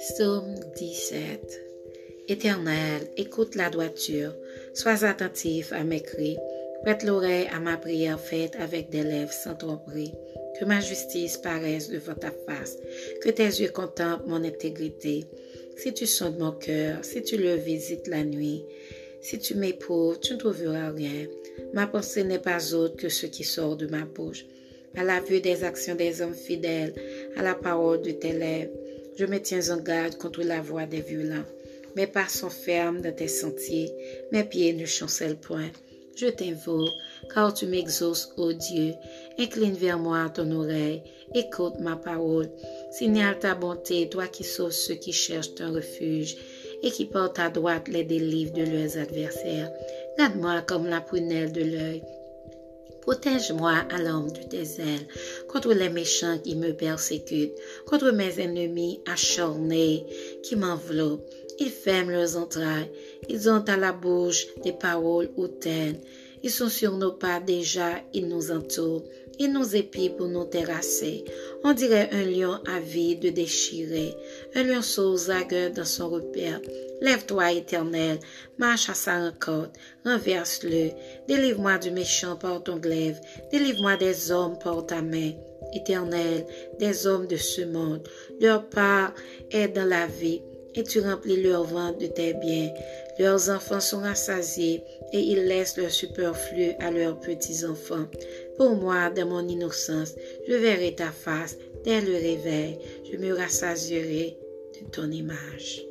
Psaume 17 Éternel, écoute la droiture, sois attentif à mes cris, prête l'oreille à ma prière faite avec des lèvres sans tromperie. Que ma justice paraisse devant ta face, que tes yeux contemplent mon intégrité. Si tu sondes mon cœur, si tu le visites la nuit, si tu m'éprouves, tu ne trouveras rien. Ma pensée n'est pas autre que ce qui sort de ma bouche. À la vue des actions des hommes fidèles, à la parole de tes lèvres, je me tiens en garde contre la voix des violents. Mes pas sont fermes dans tes sentiers, mes pieds ne chancellent point. Je t'invoque, car tu m'exauces, ô Dieu. Incline vers moi ton oreille, écoute ma parole. Signale ta bonté, toi qui sauves ceux qui cherchent un refuge et qui portent à droite les délivres de leurs adversaires. Garde-moi comme la prunelle de l'œil Protège-moi à l'ombre de tes contre les méchants qui me persécutent, contre mes ennemis acharnés qui m'enveloppent. Ils ferment leurs entrailles, ils ont à la bouche des paroles hautaines. Ils sont sur nos pas déjà, ils nous entourent. Ils nous épient pour nous terrasser. On dirait un lion avide déchiré, un lion aux dans son repère. Lève-toi, éternel, marche à sa rencontre, renverse-le. Délivre-moi du méchant par ton glaive, délivre-moi des hommes par ta main. Éternel, des hommes de ce monde, leur part est dans la vie, et tu remplis leur ventre de tes biens. Leurs enfants sont rassasiés, et ils laissent leur superflu à leurs petits-enfants. Pour moi, dans mon innocence, je verrai ta face dès le réveil, je me rassasierai de ton image.